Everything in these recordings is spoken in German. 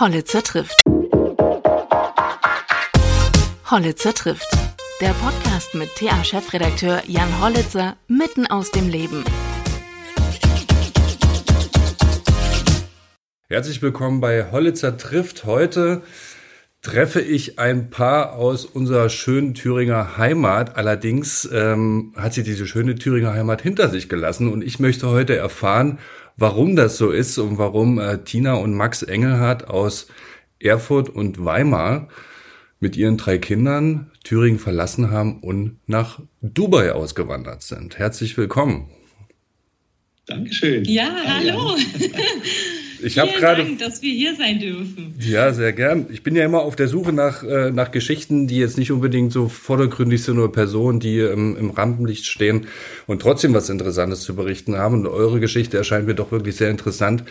Hollitzer trifft. Hollitzer trifft. Der Podcast mit TA-Chefredakteur Jan Hollitzer mitten aus dem Leben. Herzlich willkommen bei Hollitzer trifft. Heute treffe ich ein Paar aus unserer schönen Thüringer Heimat. Allerdings ähm, hat sie diese schöne Thüringer Heimat hinter sich gelassen und ich möchte heute erfahren, warum das so ist und warum äh, Tina und Max Engelhardt aus Erfurt und Weimar mit ihren drei Kindern Thüringen verlassen haben und nach Dubai ausgewandert sind. Herzlich willkommen. Dankeschön. Ja, hallo. Ich habe gerade, dass wir hier sein dürfen. Ja, sehr gern. Ich bin ja immer auf der Suche nach äh, nach Geschichten, die jetzt nicht unbedingt so vordergründig sind oder Personen, die ähm, im Rampenlicht stehen und trotzdem was Interessantes zu berichten haben. Und eure Geschichte erscheint mir doch wirklich sehr interessant.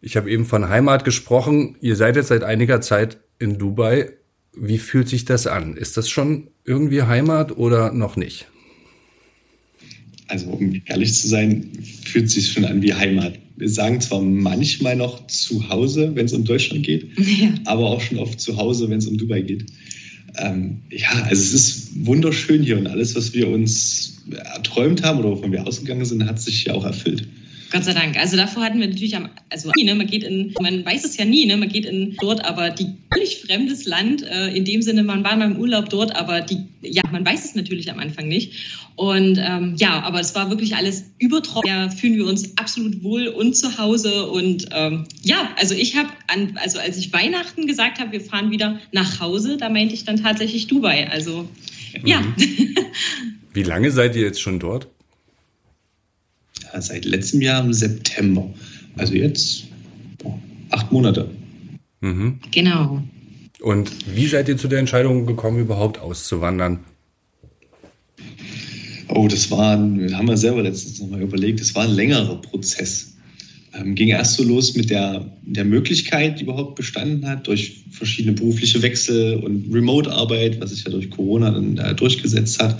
Ich habe eben von Heimat gesprochen. Ihr seid jetzt seit einiger Zeit in Dubai. Wie fühlt sich das an? Ist das schon irgendwie Heimat oder noch nicht? Also um ehrlich zu sein, fühlt sich schon an wie Heimat. Wir sagen zwar manchmal noch zu Hause, wenn es um Deutschland geht, ja. aber auch schon oft zu Hause, wenn es um Dubai geht. Ähm, ja, also es ist wunderschön hier und alles, was wir uns erträumt haben oder wovon wir ausgegangen sind, hat sich ja auch erfüllt. Gott sei Dank. Also davor hatten wir natürlich am, also ne, man geht in, man weiß es ja nie, ne, man geht in dort, aber die völlig fremdes Land, äh, in dem Sinne, man war mal im Urlaub dort, aber die, ja, man weiß es natürlich am Anfang nicht. Und ähm, ja, aber es war wirklich alles übertroffen. Ja, fühlen wir uns absolut wohl und zu Hause. Und ähm, ja, also ich habe, also als ich Weihnachten gesagt habe, wir fahren wieder nach Hause, da meinte ich dann tatsächlich Dubai. Also ja. Mhm. Wie lange seid ihr jetzt schon dort? Seit letztem Jahr im September. Also jetzt oh, acht Monate. Mhm. Genau. Und wie seid ihr zu der Entscheidung gekommen, überhaupt auszuwandern? Oh, das war, ein, haben wir selber letztens nochmal überlegt, das war ein längerer Prozess. Ähm, ging erst so los mit der, der Möglichkeit, die überhaupt bestanden hat, durch verschiedene berufliche Wechsel und Remote-Arbeit, was sich ja durch Corona dann äh, durchgesetzt hat.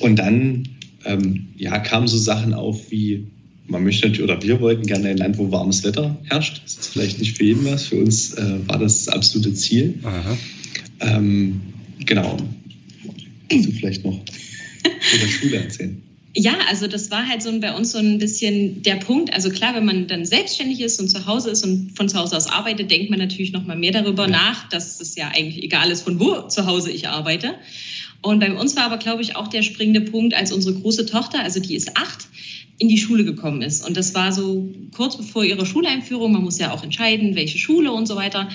Und dann ähm, ja, kamen so Sachen auf wie, man möchte natürlich, oder wir wollten gerne ein Land, wo warmes Wetter herrscht. Das ist vielleicht nicht für jeden was. Für uns äh, war das das absolute Ziel. Ähm, genau. Kannst du vielleicht noch von der Schule erzählen? Ja, also das war halt so bei uns so ein bisschen der Punkt. Also klar, wenn man dann selbstständig ist und zu Hause ist und von zu Hause aus arbeitet, denkt man natürlich noch mal mehr darüber ja. nach, dass es ja eigentlich egal ist, von wo zu Hause ich arbeite. Und bei uns war aber, glaube ich, auch der springende Punkt, als unsere große Tochter, also die ist acht, in die Schule gekommen ist. Und das war so kurz bevor ihre Schuleinführung. Man muss ja auch entscheiden, welche Schule und so weiter.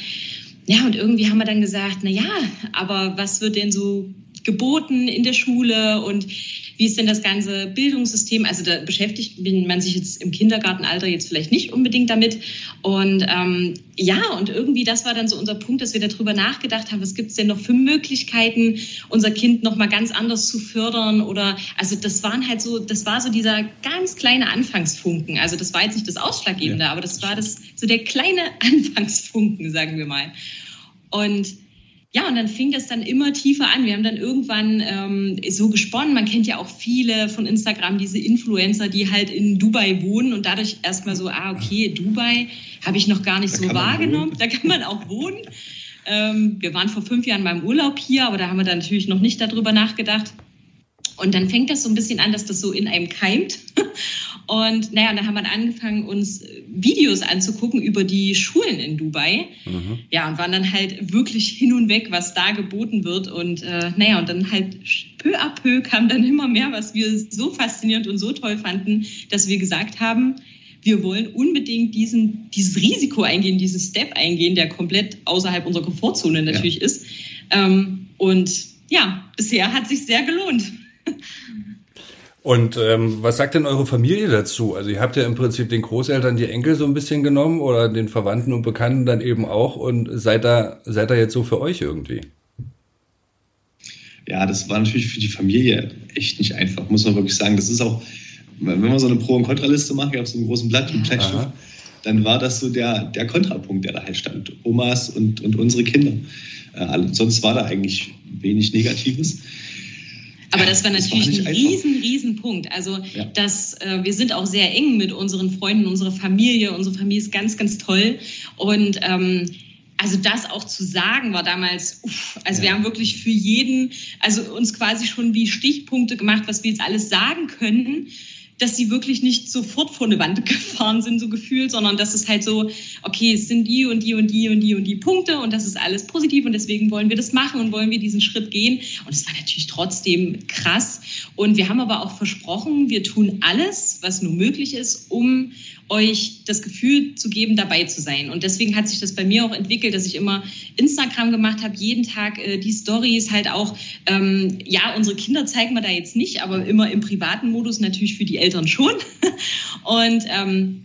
Ja, und irgendwie haben wir dann gesagt, na ja, aber was wird denn so geboten in der Schule und wie ist denn das ganze Bildungssystem? Also da beschäftigt man sich jetzt im Kindergartenalter jetzt vielleicht nicht unbedingt damit. Und ähm, ja, und irgendwie das war dann so unser Punkt, dass wir darüber nachgedacht haben, was gibt es denn noch für Möglichkeiten, unser Kind noch mal ganz anders zu fördern oder also das waren halt so, das war so dieser ganz kleine Anfangsfunken. Also das war jetzt nicht das Ausschlaggebende, ja. aber das war das so der kleine Anfangsfunken, sagen wir mal. Und ja, und dann fing das dann immer tiefer an. Wir haben dann irgendwann ähm, so gesponnen. Man kennt ja auch viele von Instagram, diese Influencer, die halt in Dubai wohnen und dadurch erstmal so, ah, okay, Dubai habe ich noch gar nicht da so wahrgenommen. Da kann man auch wohnen. Ähm, wir waren vor fünf Jahren beim Urlaub hier, aber da haben wir dann natürlich noch nicht darüber nachgedacht. Und dann fängt das so ein bisschen an, dass das so in einem keimt. Und naja, dann haben wir angefangen, uns Videos anzugucken über die Schulen in Dubai. Mhm. Ja, und waren dann halt wirklich hin und weg, was da geboten wird. Und äh, naja, und dann halt peu à peu kam dann immer mehr, was wir so faszinierend und so toll fanden, dass wir gesagt haben, wir wollen unbedingt diesen, dieses Risiko eingehen, diesen Step eingehen, der komplett außerhalb unserer Komfortzone natürlich ja. ist. Ähm, und ja, bisher hat sich sehr gelohnt. Und ähm, was sagt denn eure Familie dazu? Also ihr habt ja im Prinzip den Großeltern die Enkel so ein bisschen genommen oder den Verwandten und Bekannten dann eben auch und seid da, seid da jetzt so für euch irgendwie? Ja, das war natürlich für die Familie echt nicht einfach, muss man wirklich sagen. Das ist auch, wenn man so eine Pro- und Kontraliste macht, auf so einem großen Blatt und Bleistift, dann war das so der, der Kontrapunkt, der da halt stand. Omas und, und unsere Kinder. Äh, sonst war da eigentlich wenig Negatives. Aber das war natürlich das war ein riesen, riesen Punkt. Also ja. das, äh, wir sind auch sehr eng mit unseren Freunden, unserer Familie. Unsere Familie ist ganz, ganz toll. Und ähm, also das auch zu sagen war damals, uff, also ja. wir haben wirklich für jeden, also uns quasi schon wie Stichpunkte gemacht, was wir jetzt alles sagen können dass sie wirklich nicht sofort vor eine Wand gefahren sind, so gefühlt, sondern dass es halt so, okay, es sind die und die und die und die und die Punkte und das ist alles positiv und deswegen wollen wir das machen und wollen wir diesen Schritt gehen. Und es war natürlich trotzdem krass. Und wir haben aber auch versprochen, wir tun alles, was nur möglich ist, um euch das Gefühl zu geben, dabei zu sein. Und deswegen hat sich das bei mir auch entwickelt, dass ich immer Instagram gemacht habe, jeden Tag äh, die Stories halt auch, ähm, ja, unsere Kinder zeigen wir da jetzt nicht, aber immer im privaten Modus natürlich für die Eltern schon. Und ähm,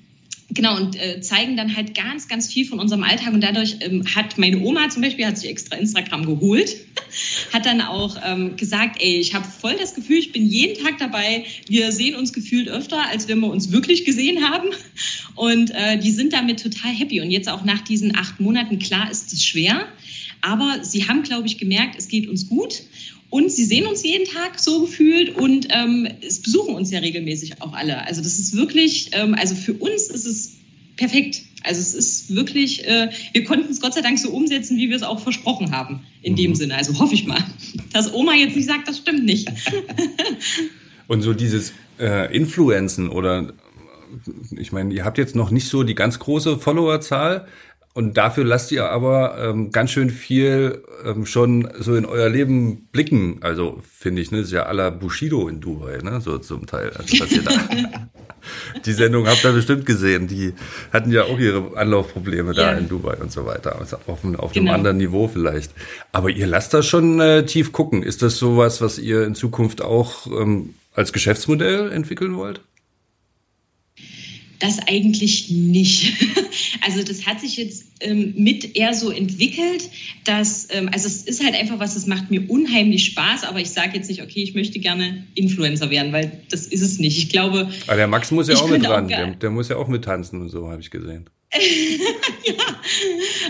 Genau, und äh, zeigen dann halt ganz, ganz viel von unserem Alltag. Und dadurch ähm, hat meine Oma zum Beispiel, hat sich extra Instagram geholt, hat dann auch ähm, gesagt, ey, ich habe voll das Gefühl, ich bin jeden Tag dabei. Wir sehen uns gefühlt öfter, als wenn wir uns wirklich gesehen haben. Und äh, die sind damit total happy. Und jetzt auch nach diesen acht Monaten, klar ist es schwer. Aber sie haben, glaube ich, gemerkt, es geht uns gut. Und sie sehen uns jeden Tag so gefühlt und ähm, es besuchen uns ja regelmäßig auch alle. Also das ist wirklich, ähm, also für uns ist es perfekt. Also es ist wirklich, äh, wir konnten es Gott sei Dank so umsetzen, wie wir es auch versprochen haben, in mhm. dem Sinne. Also hoffe ich mal, dass Oma jetzt nicht sagt, das stimmt nicht. und so dieses äh, Influenzen oder ich meine, ihr habt jetzt noch nicht so die ganz große Followerzahl, und dafür lasst ihr aber ähm, ganz schön viel ähm, schon so in euer Leben blicken. Also finde ich, ne, ist ja aller Bushido in Dubai, ne, so zum Teil. Also, was ihr da die Sendung habt ihr bestimmt gesehen. Die hatten ja auch ihre Anlaufprobleme da ja. in Dubai und so weiter. Also auf, auf genau. einem anderen Niveau vielleicht. Aber ihr lasst das schon äh, tief gucken. Ist das sowas, was ihr in Zukunft auch ähm, als Geschäftsmodell entwickeln wollt? Das eigentlich nicht. Also das hat sich jetzt ähm, mit eher so entwickelt, dass, ähm, also es ist halt einfach was, das macht mir unheimlich Spaß, aber ich sage jetzt nicht, okay, ich möchte gerne Influencer werden, weil das ist es nicht. Ich glaube. Aber der Max muss ja auch mit dran, der, der, muss ja auch mit tanzen und so, habe ich gesehen. ja,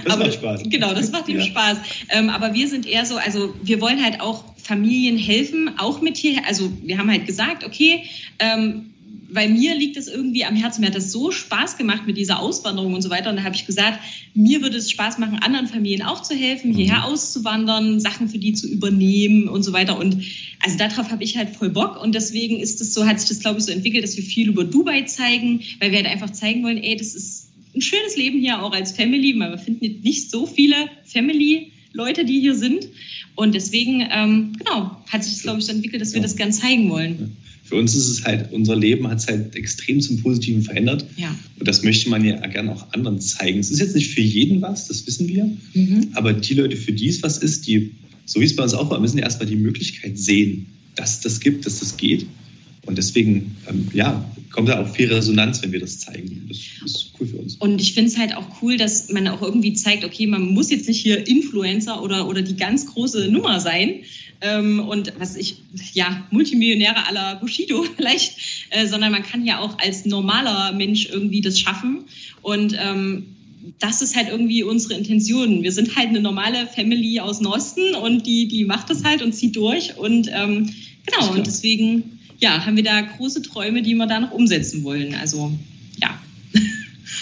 das aber, macht Spaß. Genau, das macht ihm ja. Spaß. Ähm, aber wir sind eher so, also wir wollen halt auch Familien helfen, auch mit hier. Also wir haben halt gesagt, okay, ähm, weil mir liegt es irgendwie am Herzen. Mir hat das so Spaß gemacht mit dieser Auswanderung und so weiter. Und da habe ich gesagt, mir würde es Spaß machen, anderen Familien auch zu helfen, hierher mhm. auszuwandern, Sachen für die zu übernehmen und so weiter. Und also darauf habe ich halt voll Bock. Und deswegen ist es so, hat sich das, glaube ich, so entwickelt, dass wir viel über Dubai zeigen, weil wir halt einfach zeigen wollen, ey, das ist ein schönes Leben hier auch als Family, weil wir finden nicht so viele Family-Leute, die hier sind. Und deswegen, ähm, genau, hat sich das, glaube ich, so entwickelt, dass wir das gern zeigen wollen für uns ist es halt, unser Leben hat es halt extrem zum Positiven verändert. Ja. Und das möchte man ja gerne auch anderen zeigen. Es ist jetzt nicht für jeden was, das wissen wir. Mhm. Aber die Leute, für die es was ist, die, so wie es bei uns auch war, müssen erstmal die Möglichkeit sehen, dass es das gibt, dass das geht. Und deswegen, ähm, ja, kommt da auch viel Resonanz, wenn wir das zeigen. Das ist cool für uns. Und ich finde es halt auch cool, dass man auch irgendwie zeigt, okay, man muss jetzt nicht hier Influencer oder, oder die ganz große Nummer sein, ähm, und was ich, ja, Multimillionäre aller Bushido vielleicht, äh, sondern man kann ja auch als normaler Mensch irgendwie das schaffen. Und ähm, das ist halt irgendwie unsere Intention. Wir sind halt eine normale Family aus Norsten und die, die macht das halt und zieht durch. Und ähm, genau, und deswegen ja, haben wir da große Träume, die wir da noch umsetzen wollen. Also ja.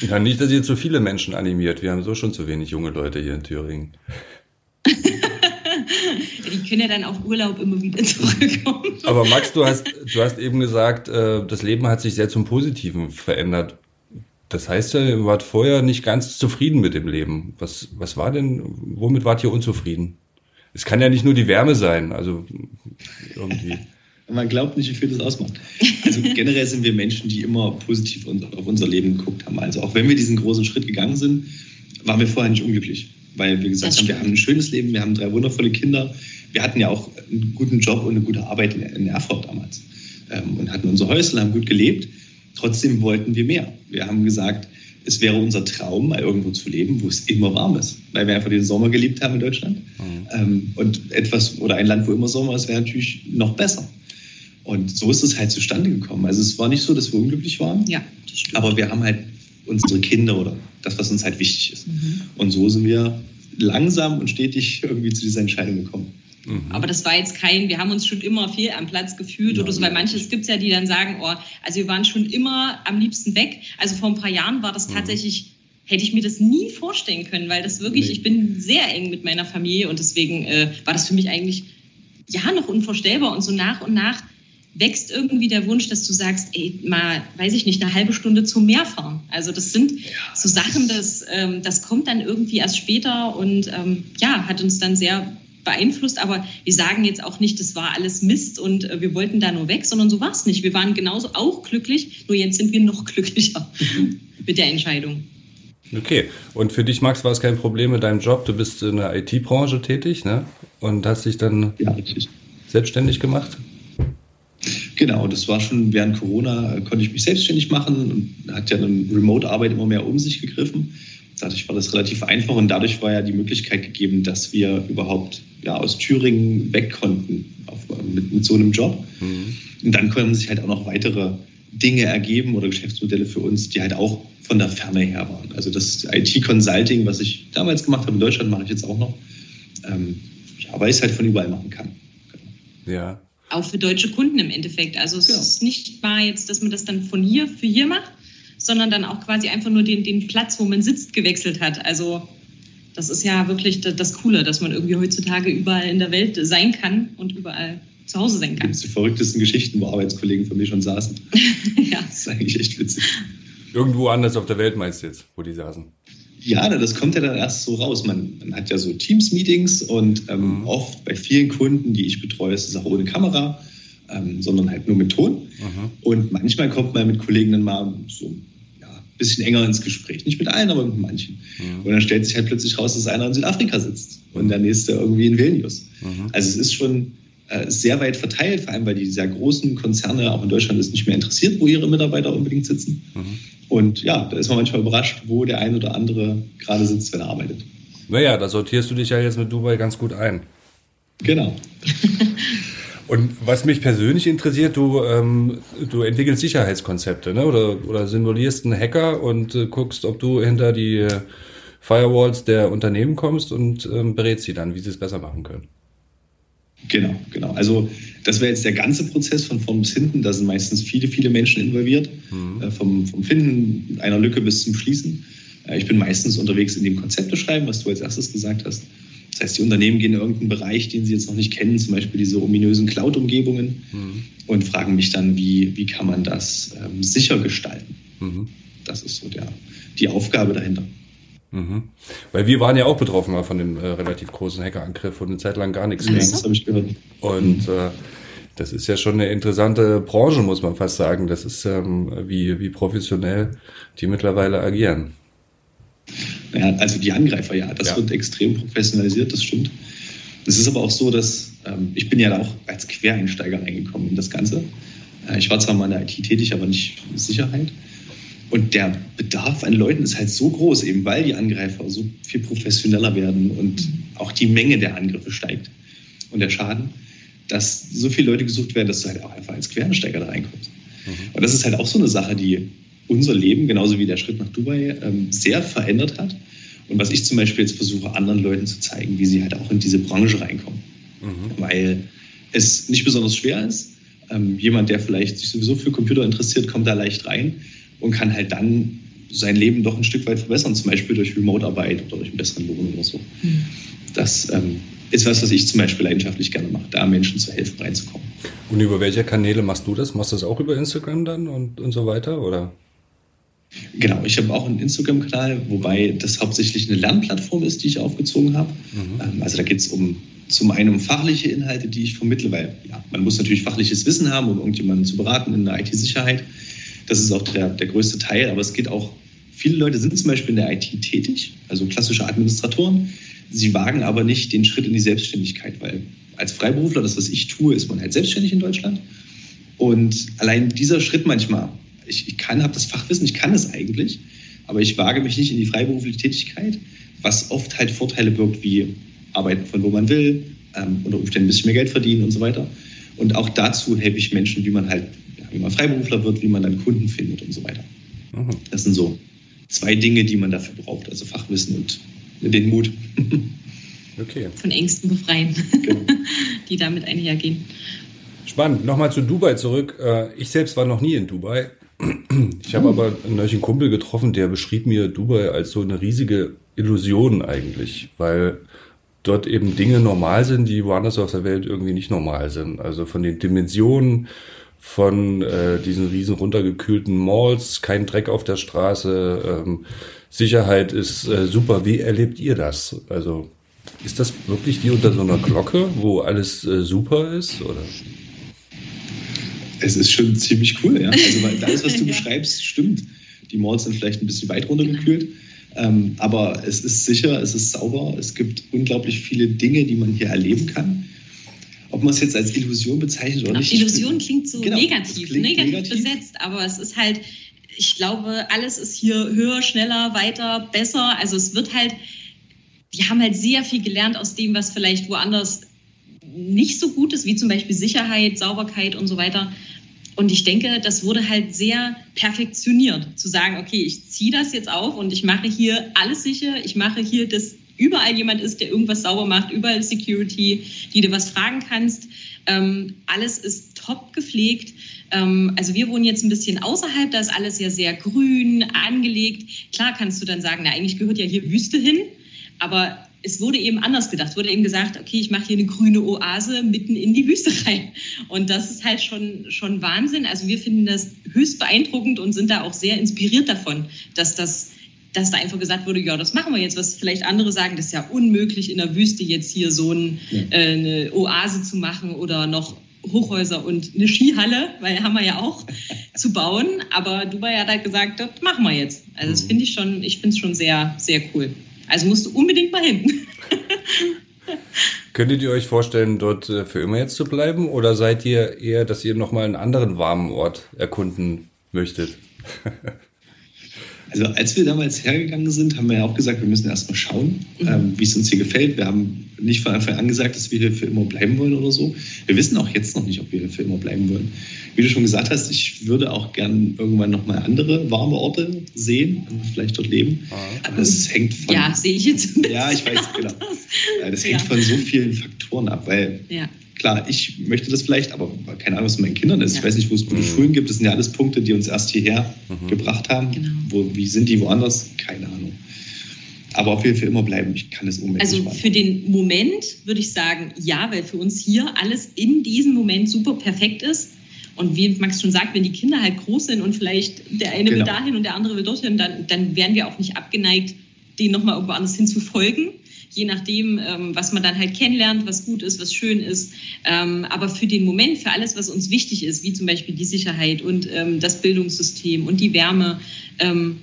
Ja, nicht, dass ihr zu viele Menschen animiert. Wir haben so schon zu wenig junge Leute hier in Thüringen. die können ja dann auf Urlaub immer wieder zurückkommen. Aber Max, du hast, du hast eben gesagt, äh, das Leben hat sich sehr zum Positiven verändert. Das heißt ja, ihr wart vorher nicht ganz zufrieden mit dem Leben. Was, was war denn, womit wart ihr unzufrieden? Es kann ja nicht nur die Wärme sein, also irgendwie. Man glaubt nicht, wie viel das ausmacht. Also generell sind wir Menschen, die immer positiv auf unser Leben geguckt haben. Also auch wenn wir diesen großen Schritt gegangen sind, waren wir vorher nicht unglücklich weil wir gesagt haben, wir haben ein schönes Leben, wir haben drei wundervolle Kinder. Wir hatten ja auch einen guten Job und eine gute Arbeit in Erfurt damals ähm, und hatten unser Häusl, haben gut gelebt. Trotzdem wollten wir mehr. Wir haben gesagt, es wäre unser Traum, mal irgendwo zu leben, wo es immer warm ist, weil wir einfach den Sommer geliebt haben in Deutschland. Mhm. Ähm, und etwas oder ein Land, wo immer Sommer ist, wäre natürlich noch besser. Und so ist es halt zustande gekommen. Also es war nicht so, dass wir unglücklich waren, ja, aber wir haben halt unsere Kinder oder das, was uns halt wichtig ist. Mhm. Und so sind wir langsam und stetig irgendwie zu dieser Entscheidung gekommen. Mhm. Aber das war jetzt kein, wir haben uns schon immer viel am Platz gefühlt ja, oder so, weil manches gibt es ja, die dann sagen, oh, also wir waren schon immer am liebsten weg. Also vor ein paar Jahren war das mhm. tatsächlich hätte ich mir das nie vorstellen können, weil das wirklich, nee. ich bin sehr eng mit meiner Familie und deswegen äh, war das für mich eigentlich ja noch unvorstellbar und so nach und nach wächst irgendwie der Wunsch, dass du sagst, ey, mal, weiß ich nicht, eine halbe Stunde zum Meer fahren. Also das sind so Sachen, das, ähm, das kommt dann irgendwie erst später und ähm, ja, hat uns dann sehr beeinflusst, aber wir sagen jetzt auch nicht, das war alles Mist und äh, wir wollten da nur weg, sondern so war es nicht. Wir waren genauso auch glücklich, nur jetzt sind wir noch glücklicher mit der Entscheidung. Okay, und für dich, Max, war es kein Problem mit deinem Job. Du bist in der IT-Branche tätig ne? und hast dich dann ja, selbstständig gemacht? Genau, das war schon während Corona, äh, konnte ich mich selbstständig machen und hat ja dann Remote-Arbeit immer mehr um sich gegriffen. Dadurch war das relativ einfach und dadurch war ja die Möglichkeit gegeben, dass wir überhaupt ja, aus Thüringen weg konnten auf, mit, mit so einem Job. Mhm. Und dann konnten sich halt auch noch weitere Dinge ergeben oder Geschäftsmodelle für uns, die halt auch von der Ferne her waren. Also das IT-Consulting, was ich damals gemacht habe in Deutschland, mache ich jetzt auch noch. Ähm, ja, weil ich es halt von überall machen kann. Genau. Ja. Auch für deutsche Kunden im Endeffekt. Also es genau. ist nicht mal jetzt, dass man das dann von hier für hier macht, sondern dann auch quasi einfach nur den, den Platz, wo man sitzt, gewechselt hat. Also das ist ja wirklich das Coole, dass man irgendwie heutzutage überall in der Welt sein kann und überall zu Hause sein kann. Das sind die verrücktesten Geschichten, wo Arbeitskollegen von mir schon saßen. ja. Das ist eigentlich echt witzig. Irgendwo anders auf der Welt meinst du jetzt, wo die saßen? Ja, das kommt ja dann erst so raus. Man, man hat ja so Teams-Meetings und ähm, mhm. oft bei vielen Kunden, die ich betreue, ist es auch ohne Kamera, ähm, sondern halt nur mit Ton. Mhm. Und manchmal kommt man mit Kollegen dann mal so ja, ein bisschen enger ins Gespräch. Nicht mit allen, aber mit manchen. Mhm. Und dann stellt sich halt plötzlich raus, dass einer in Südafrika sitzt und der nächste irgendwie in Vilnius. Also es ist schon äh, sehr weit verteilt, vor allem weil die sehr großen Konzerne auch in Deutschland es nicht mehr interessiert, wo ihre Mitarbeiter unbedingt sitzen. Und ja, da ist man manchmal überrascht, wo der ein oder andere gerade sitzt, wenn er arbeitet. Naja, da sortierst du dich ja jetzt mit Dubai ganz gut ein. Genau. Und was mich persönlich interessiert, du, ähm, du entwickelst Sicherheitskonzepte ne? oder, oder simulierst einen Hacker und äh, guckst, ob du hinter die äh, Firewalls der Unternehmen kommst und ähm, berätst sie dann, wie sie es besser machen können. Genau, genau. Also das wäre jetzt der ganze Prozess von vorn bis hinten. Da sind meistens viele, viele Menschen involviert, mhm. äh, vom, vom Finden einer Lücke bis zum Schließen. Äh, ich bin meistens unterwegs in dem Konzepte schreiben, was du als erstes gesagt hast. Das heißt, die Unternehmen gehen in irgendeinen Bereich, den sie jetzt noch nicht kennen, zum Beispiel diese ominösen Cloud-Umgebungen, mhm. und fragen mich dann, wie, wie kann man das ähm, sicher gestalten. Mhm. Das ist so der, die Aufgabe dahinter. Mhm. Weil wir waren ja auch betroffen von dem äh, relativ großen Hackerangriff und eine Zeit lang gar nichts ging. Das habe ich gehört. Und äh, das ist ja schon eine interessante Branche, muss man fast sagen. Das ist ähm, wie, wie professionell die mittlerweile agieren. Ja, also die Angreifer, ja, das ja. wird extrem professionalisiert, das stimmt. Es ist aber auch so, dass ähm, ich bin ja auch als Quereinsteiger reingekommen in das Ganze. Äh, ich war zwar mal in der IT tätig, aber nicht in Sicherheit. Und der Bedarf an Leuten ist halt so groß, eben weil die Angreifer so viel professioneller werden und auch die Menge der Angriffe steigt und der Schaden, dass so viele Leute gesucht werden, dass du halt auch einfach als Quereinsteiger da reinkommst. Mhm. Und das ist halt auch so eine Sache, die unser Leben, genauso wie der Schritt nach Dubai, ähm, sehr verändert hat. Und was ich zum Beispiel jetzt versuche, anderen Leuten zu zeigen, wie sie halt auch in diese Branche reinkommen. Mhm. Weil es nicht besonders schwer ist. Ähm, jemand, der vielleicht sich sowieso für Computer interessiert, kommt da leicht rein und kann halt dann sein Leben doch ein Stück weit verbessern, zum Beispiel durch Remote-Arbeit oder durch einen besseren Lohn oder so. Mhm. Das ähm, ist was, was ich zum Beispiel leidenschaftlich gerne mache, da Menschen zu helfen, reinzukommen. Und über welche Kanäle machst du das? Machst du das auch über Instagram dann und, und so weiter, oder? Genau, ich habe auch einen Instagram-Kanal, wobei das hauptsächlich eine Lernplattform ist, die ich aufgezogen habe. Mhm. Ähm, also da geht es um zum einen um fachliche Inhalte, die ich vermittle, weil ja, man muss natürlich fachliches Wissen haben, um irgendjemanden zu beraten in der IT-Sicherheit. Das ist auch der, der größte Teil, aber es geht auch, viele Leute sind zum Beispiel in der IT tätig, also klassische Administratoren. Sie wagen aber nicht den Schritt in die Selbstständigkeit, weil als Freiberufler, das, was ich tue, ist man halt selbstständig in Deutschland. Und allein dieser Schritt manchmal, ich, ich kann, habe das Fachwissen, ich kann es eigentlich, aber ich wage mich nicht in die freiberufliche Tätigkeit, was oft halt Vorteile birgt, wie arbeiten von wo man will, ähm, unter Umständen ein bisschen mehr Geld verdienen und so weiter. Und auch dazu helfe ich Menschen, wie man halt wie man Freiberufler wird, wie man dann Kunden findet und so weiter. Mhm. Das sind so zwei Dinge, die man dafür braucht, also Fachwissen und den Mut. Okay. Von Ängsten befreien, genau. die damit einhergehen. Spannend. Nochmal zu Dubai zurück. Äh, ich selbst war noch nie in Dubai. Ich habe aber neulich einen Kumpel getroffen, der beschrieb mir Dubai als so eine riesige Illusion eigentlich, weil dort eben Dinge normal sind, die woanders auf der Welt irgendwie nicht normal sind. Also von den Dimensionen, von äh, diesen riesen runtergekühlten Malls, kein Dreck auf der Straße, ähm, Sicherheit ist äh, super. Wie erlebt ihr das? Also ist das wirklich wie unter so einer Glocke, wo alles äh, super ist? Oder? Es ist schon ziemlich cool, ja. Also weil alles, was du ja. beschreibst, stimmt. Die Malls sind vielleicht ein bisschen weit runtergekühlt. Ähm, aber es ist sicher, es ist sauber, es gibt unglaublich viele Dinge, die man hier erleben kann. Ob man es jetzt als Illusion bezeichnet oder genau, nicht. Illusion klingt so genau, negativ, klingt negativ, negativ besetzt, aber es ist halt, ich glaube, alles ist hier höher, schneller, weiter, besser. Also es wird halt, wir haben halt sehr viel gelernt aus dem, was vielleicht woanders nicht so gut ist, wie zum Beispiel Sicherheit, Sauberkeit und so weiter. Und ich denke, das wurde halt sehr perfektioniert, zu sagen, okay, ich ziehe das jetzt auf und ich mache hier alles sicher, ich mache hier, dass überall jemand ist, der irgendwas sauber macht, überall Security, die du was fragen kannst. Ähm, alles ist top gepflegt. Ähm, also wir wohnen jetzt ein bisschen außerhalb, da ist alles ja sehr grün, angelegt. Klar kannst du dann sagen, na eigentlich gehört ja hier Wüste hin, aber es wurde eben anders gedacht. Wurde eben gesagt, okay, ich mache hier eine grüne Oase mitten in die Wüste rein. Und das ist halt schon, schon Wahnsinn. Also wir finden das höchst beeindruckend und sind da auch sehr inspiriert davon, dass das dass da einfach gesagt wurde, ja, das machen wir jetzt, was vielleicht andere sagen, das ist ja unmöglich in der Wüste jetzt hier so ein, ja. äh, eine Oase zu machen oder noch Hochhäuser und eine Skihalle, weil haben wir ja auch, zu bauen. Aber Dubai hat halt gesagt, das machen wir jetzt. Also das mhm. finde ich schon, ich finde es schon sehr, sehr cool. Also musst du unbedingt mal hin. Könntet ihr euch vorstellen, dort äh, für immer jetzt zu bleiben? Oder seid ihr eher, dass ihr nochmal einen anderen warmen Ort erkunden möchtet? Also als wir damals hergegangen sind, haben wir ja auch gesagt, wir müssen erstmal schauen, mhm. ähm, wie es uns hier gefällt. Wir haben nicht von Anfang an gesagt, dass wir hier für immer bleiben wollen oder so. Wir wissen auch jetzt noch nicht, ob wir hier für immer bleiben wollen. Wie du schon gesagt hast, ich würde auch gern irgendwann nochmal andere warme Orte sehen und vielleicht dort leben. Ah. Aber das hängt von... Ja, sehe ich jetzt. Ja, ich weiß, genau. Das hängt ja. von so vielen Faktoren ab, weil... Ja klar, ich möchte das vielleicht, aber keine Ahnung, was mit meinen Kindern ist. Ja. Ich weiß nicht, wo es gute mhm. Schulen gibt. Das sind ja alles Punkte, die uns erst hierher mhm. gebracht haben. Genau. Wo, wie sind die woanders? Keine Ahnung. Aber ob wir für immer bleiben, ich kann es unbedingt Also für den Moment würde ich sagen, ja, weil für uns hier alles in diesem Moment super perfekt ist. Und wie Max schon sagt, wenn die Kinder halt groß sind und vielleicht der eine genau. will dahin und der andere will dorthin, dann, dann wären wir auch nicht abgeneigt, denen nochmal irgendwo anders hinzufolgen je nachdem, ähm, was man dann halt kennenlernt, was gut ist, was schön ist. Ähm, aber für den Moment, für alles, was uns wichtig ist, wie zum Beispiel die Sicherheit und ähm, das Bildungssystem und die Wärme, ähm,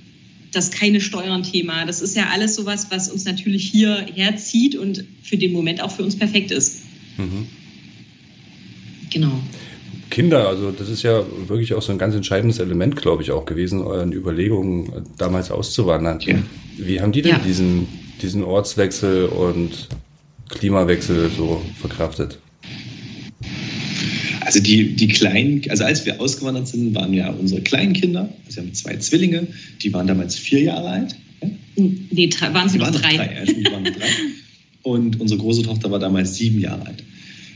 das keine Steuern-Thema, das ist ja alles sowas, was uns natürlich hier herzieht und für den Moment auch für uns perfekt ist. Mhm. Genau. Kinder, also das ist ja wirklich auch so ein ganz entscheidendes Element, glaube ich, auch gewesen, euren Überlegungen damals auszuwandern. Ja. Wie haben die denn ja. diesen diesen Ortswechsel und Klimawechsel so verkraftet? Also die, die kleinen, also als wir ausgewandert sind, waren ja unsere kleinen Kinder, also wir haben zwei Zwillinge, die waren damals vier Jahre alt. Nee, waren sie noch drei. drei, ja, die waren drei. Und unsere große Tochter war damals sieben Jahre alt.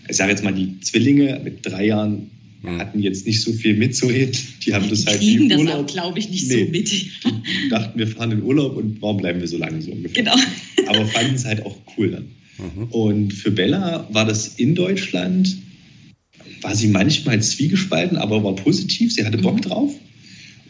Ich sage jetzt mal, die Zwillinge mit drei Jahren hm. hatten jetzt nicht so viel mitzureden. Die haben das halt kriegen das auch, glaube ich, nicht nee. so mit. Die dachten, wir fahren in Urlaub und warum bleiben wir so lange so ungefähr? Genau. Aber fanden es halt auch cool dann. Mhm. Und für Bella war das in Deutschland, war sie manchmal zwiegespalten, aber war positiv. Sie hatte Bock mhm. drauf.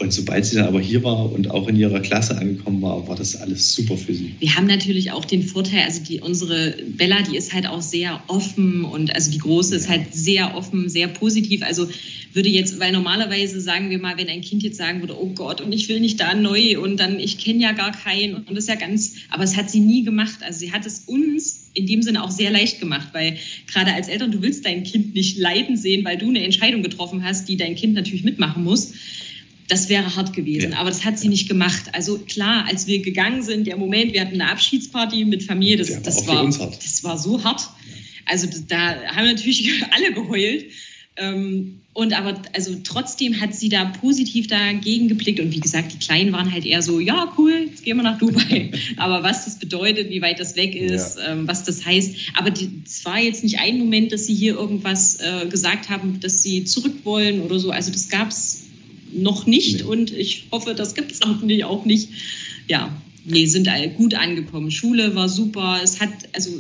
Und sobald sie dann aber hier war und auch in ihrer Klasse angekommen war, war das alles super für sie. Wir haben natürlich auch den Vorteil, also die, unsere Bella, die ist halt auch sehr offen und also die Große ist halt sehr offen, sehr positiv. Also würde jetzt, weil normalerweise sagen wir mal, wenn ein Kind jetzt sagen würde, oh Gott, und ich will nicht da neu und dann, ich kenne ja gar keinen und das ist ja ganz, aber es hat sie nie gemacht. Also sie hat es uns in dem Sinne auch sehr leicht gemacht, weil gerade als Eltern, du willst dein Kind nicht leiden sehen, weil du eine Entscheidung getroffen hast, die dein Kind natürlich mitmachen muss das wäre hart gewesen. Ja. Aber das hat sie nicht gemacht. Also klar, als wir gegangen sind, der Moment, wir hatten eine Abschiedsparty mit Familie, das, ja, das, war, das war so hart. Also da haben natürlich alle geheult. Ähm, und aber also trotzdem hat sie da positiv dagegen geblickt. Und wie gesagt, die Kleinen waren halt eher so, ja, cool, jetzt gehen wir nach Dubai. aber was das bedeutet, wie weit das weg ist, ja. ähm, was das heißt. Aber es war jetzt nicht ein Moment, dass sie hier irgendwas äh, gesagt haben, dass sie zurück wollen oder so. Also das gab es noch nicht nee. und ich hoffe, das gibt es auch nicht, auch nicht. Ja, nee, sind gut angekommen. Schule war super. Es hat, also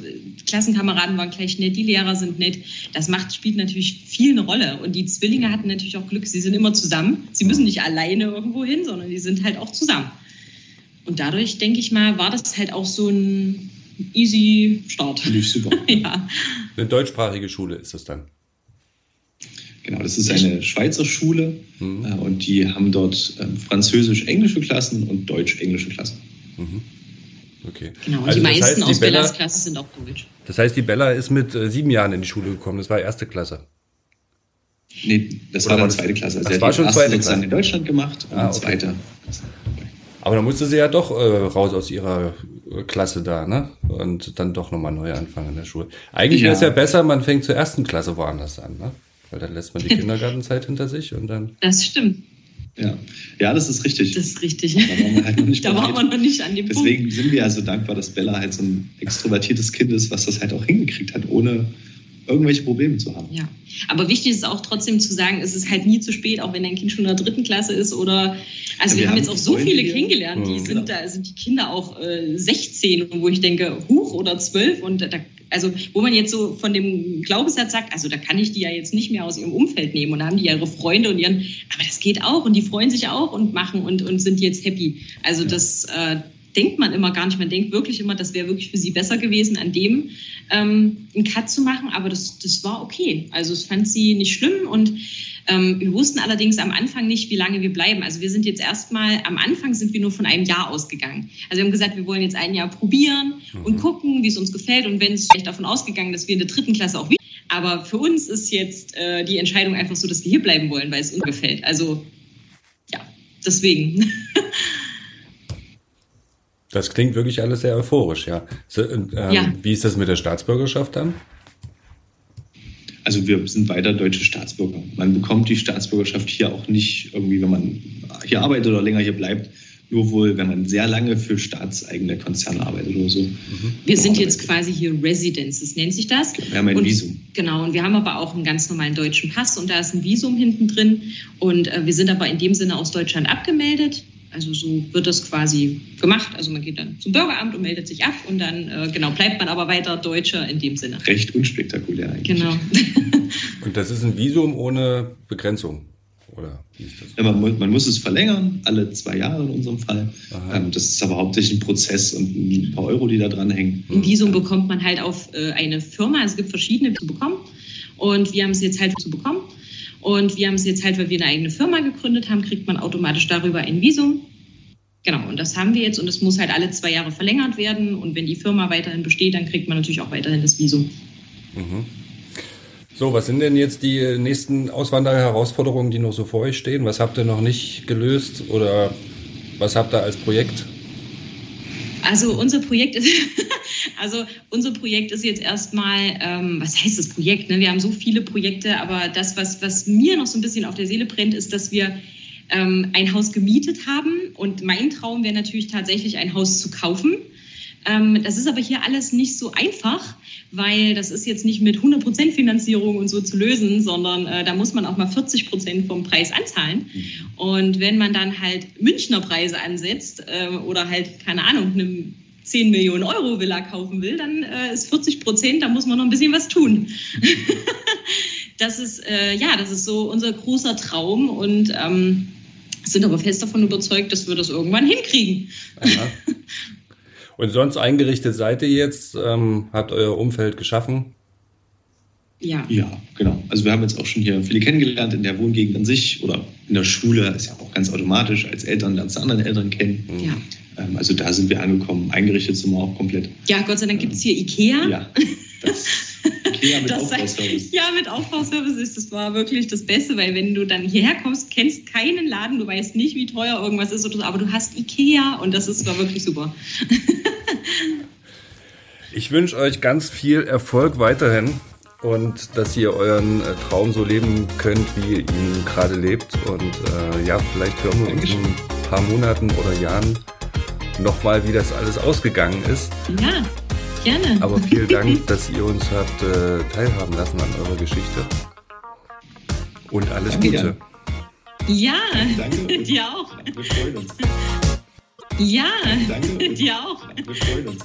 Klassenkameraden waren gleich nett, die Lehrer sind nett. Das macht, spielt natürlich viel eine Rolle. Und die Zwillinge hatten natürlich auch Glück. Sie sind immer zusammen. Sie müssen nicht alleine irgendwo hin, sondern die sind halt auch zusammen. Und dadurch, denke ich mal, war das halt auch so ein easy Start. Lief super. ja. Eine deutschsprachige Schule ist das dann. Genau, das ist eine Schweizer Schule mhm. Äh, und die haben dort ähm, französisch-englische Klassen und deutsch-englische Klassen. Mhm. Okay. Genau, und also die meisten heißt, die aus Bella, Bellas Klasse sind auch deutsch. Das heißt, die Bella ist mit äh, sieben Jahren in die Schule gekommen. Das war erste Klasse. Nee, das Oder war dann zweite Klasse. Also das war schon zweite Klasse. in Deutschland gemacht und ah, okay. zweite Aber dann musste sie ja doch äh, raus aus ihrer äh, Klasse da, ne? Und dann doch nochmal neu anfangen in der Schule. Eigentlich ja. wäre es ja besser, man fängt zur ersten Klasse woanders an, ne? Weil dann lässt man die Kindergartenzeit hinter sich und dann. Das stimmt. Ja. ja, das ist richtig. Das ist richtig. Da waren wir, halt noch nicht, da waren wir noch nicht an dem Deswegen Punkt. sind wir ja so dankbar, dass Bella halt so ein extrovertiertes Kind ist, was das halt auch hingekriegt hat, ohne irgendwelche Probleme zu haben. Ja, aber wichtig ist auch trotzdem zu sagen, es ist halt nie zu spät, auch wenn dein Kind schon in der dritten Klasse ist oder, also ja, wir, wir, haben jetzt auch so viele hier. kennengelernt, die mhm. sind, genau. da sind die Kinder auch äh, 16, wo ich denke, huch oder 12 und da also wo man jetzt so von dem Glaubenssatz sagt, also da kann ich die ja jetzt nicht mehr aus ihrem Umfeld nehmen und da haben die ja ihre Freunde und ihren, aber das geht auch und die freuen sich auch und machen und, und sind jetzt happy. Also das äh, denkt man immer gar nicht. Man denkt wirklich immer, das wäre wirklich für sie besser gewesen, an dem ähm, einen Cut zu machen, aber das, das war okay. Also es fand sie nicht schlimm und ähm, wir wussten allerdings am Anfang nicht, wie lange wir bleiben. Also wir sind jetzt erstmal, am Anfang sind wir nur von einem Jahr ausgegangen. Also wir haben gesagt, wir wollen jetzt ein Jahr probieren und mhm. gucken, wie es uns gefällt. Und wenn es vielleicht davon ausgegangen, dass wir in der dritten Klasse auch wieder. Aber für uns ist jetzt äh, die Entscheidung einfach so, dass wir hier bleiben wollen, weil es uns gefällt. Also ja, deswegen. Das klingt wirklich alles sehr euphorisch, ja. So, ähm, ja. Wie ist das mit der Staatsbürgerschaft dann? Also wir sind weiter deutsche Staatsbürger. Man bekommt die Staatsbürgerschaft hier auch nicht irgendwie, wenn man hier arbeitet oder länger hier bleibt, nur wohl, wenn man sehr lange für staatseigene Konzerne arbeitet oder so. Mhm. Wir sind jetzt quasi hier Residents, das nennt sich das. Wir haben ein und, Visum. Genau, und wir haben aber auch einen ganz normalen deutschen Pass und da ist ein Visum hinten drin. Und äh, wir sind aber in dem Sinne aus Deutschland abgemeldet. Also so wird das quasi gemacht. Also man geht dann zum Bürgeramt und meldet sich ab und dann äh, genau bleibt man aber weiter Deutscher in dem Sinne. Recht unspektakulär eigentlich. Genau. und das ist ein Visum ohne Begrenzung. Oder wie ist das? Ja, man, man, muss es verlängern, alle zwei Jahre in unserem Fall. Ähm, das ist aber hauptsächlich ein Prozess und ein paar Euro, die da dran hängen. Ein Visum bekommt man halt auf äh, eine Firma. Es gibt verschiedene zu bekommen. Und wir haben es jetzt halt zu bekommen. Und wir haben es jetzt halt, weil wir eine eigene Firma gegründet haben, kriegt man automatisch darüber ein Visum. Genau, und das haben wir jetzt und es muss halt alle zwei Jahre verlängert werden. Und wenn die Firma weiterhin besteht, dann kriegt man natürlich auch weiterhin das Visum. Mhm. So, was sind denn jetzt die nächsten Auswandererherausforderungen, die noch so vor euch stehen? Was habt ihr noch nicht gelöst oder was habt ihr als Projekt? Also unser Projekt ist, also unser Projekt ist jetzt erstmal, ähm, was heißt das Projekt? Ne? Wir haben so viele Projekte, aber das, was, was mir noch so ein bisschen auf der Seele brennt, ist, dass wir ähm, ein Haus gemietet haben. Und mein Traum wäre natürlich tatsächlich ein Haus zu kaufen. Ähm, das ist aber hier alles nicht so einfach, weil das ist jetzt nicht mit 100% Finanzierung und so zu lösen, sondern äh, da muss man auch mal 40% vom Preis anzahlen. Mhm. Und wenn man dann halt Münchner Preise ansetzt äh, oder halt, keine Ahnung, eine 10 Millionen Euro Villa kaufen will, dann äh, ist 40 Prozent, da muss man noch ein bisschen was tun. das ist, äh, ja, das ist so unser großer Traum und ähm, sind aber fest davon überzeugt, dass wir das irgendwann hinkriegen. Und sonst eingerichtet seid ihr jetzt, ähm, habt euer Umfeld geschaffen? Ja. Ja, genau. Also wir haben jetzt auch schon hier viele kennengelernt in der Wohngegend an sich oder in der Schule, ist ja auch ganz automatisch, als Eltern lernst du anderen Eltern kennen. Ja. Ähm, also da sind wir angekommen, eingerichtet sind wir auch komplett. Ja, Gott sei Dank gibt es hier Ikea. Ja, das, Ikea mit Aufbauservice. Ja, mit Aufbauservice ist das war wirklich das Beste, weil wenn du dann hierher kommst, kennst keinen Laden, du weißt nicht, wie teuer irgendwas ist, aber du hast Ikea und das ist, war wirklich super. ich wünsche euch ganz viel Erfolg weiterhin und dass ihr euren äh, Traum so leben könnt, wie ihr ihn gerade lebt. Und äh, ja, vielleicht hören wir uns in ein paar Monaten oder Jahren nochmal, wie das alles ausgegangen ist. Ja, gerne. Aber vielen Dank, dass ihr uns habt äh, teilhaben lassen an eurer Geschichte. Und alles Danke Gute. Ja, Danke. dir auch. Wir freuen uns. Ja, Danke. dir auch. Wir freuen uns.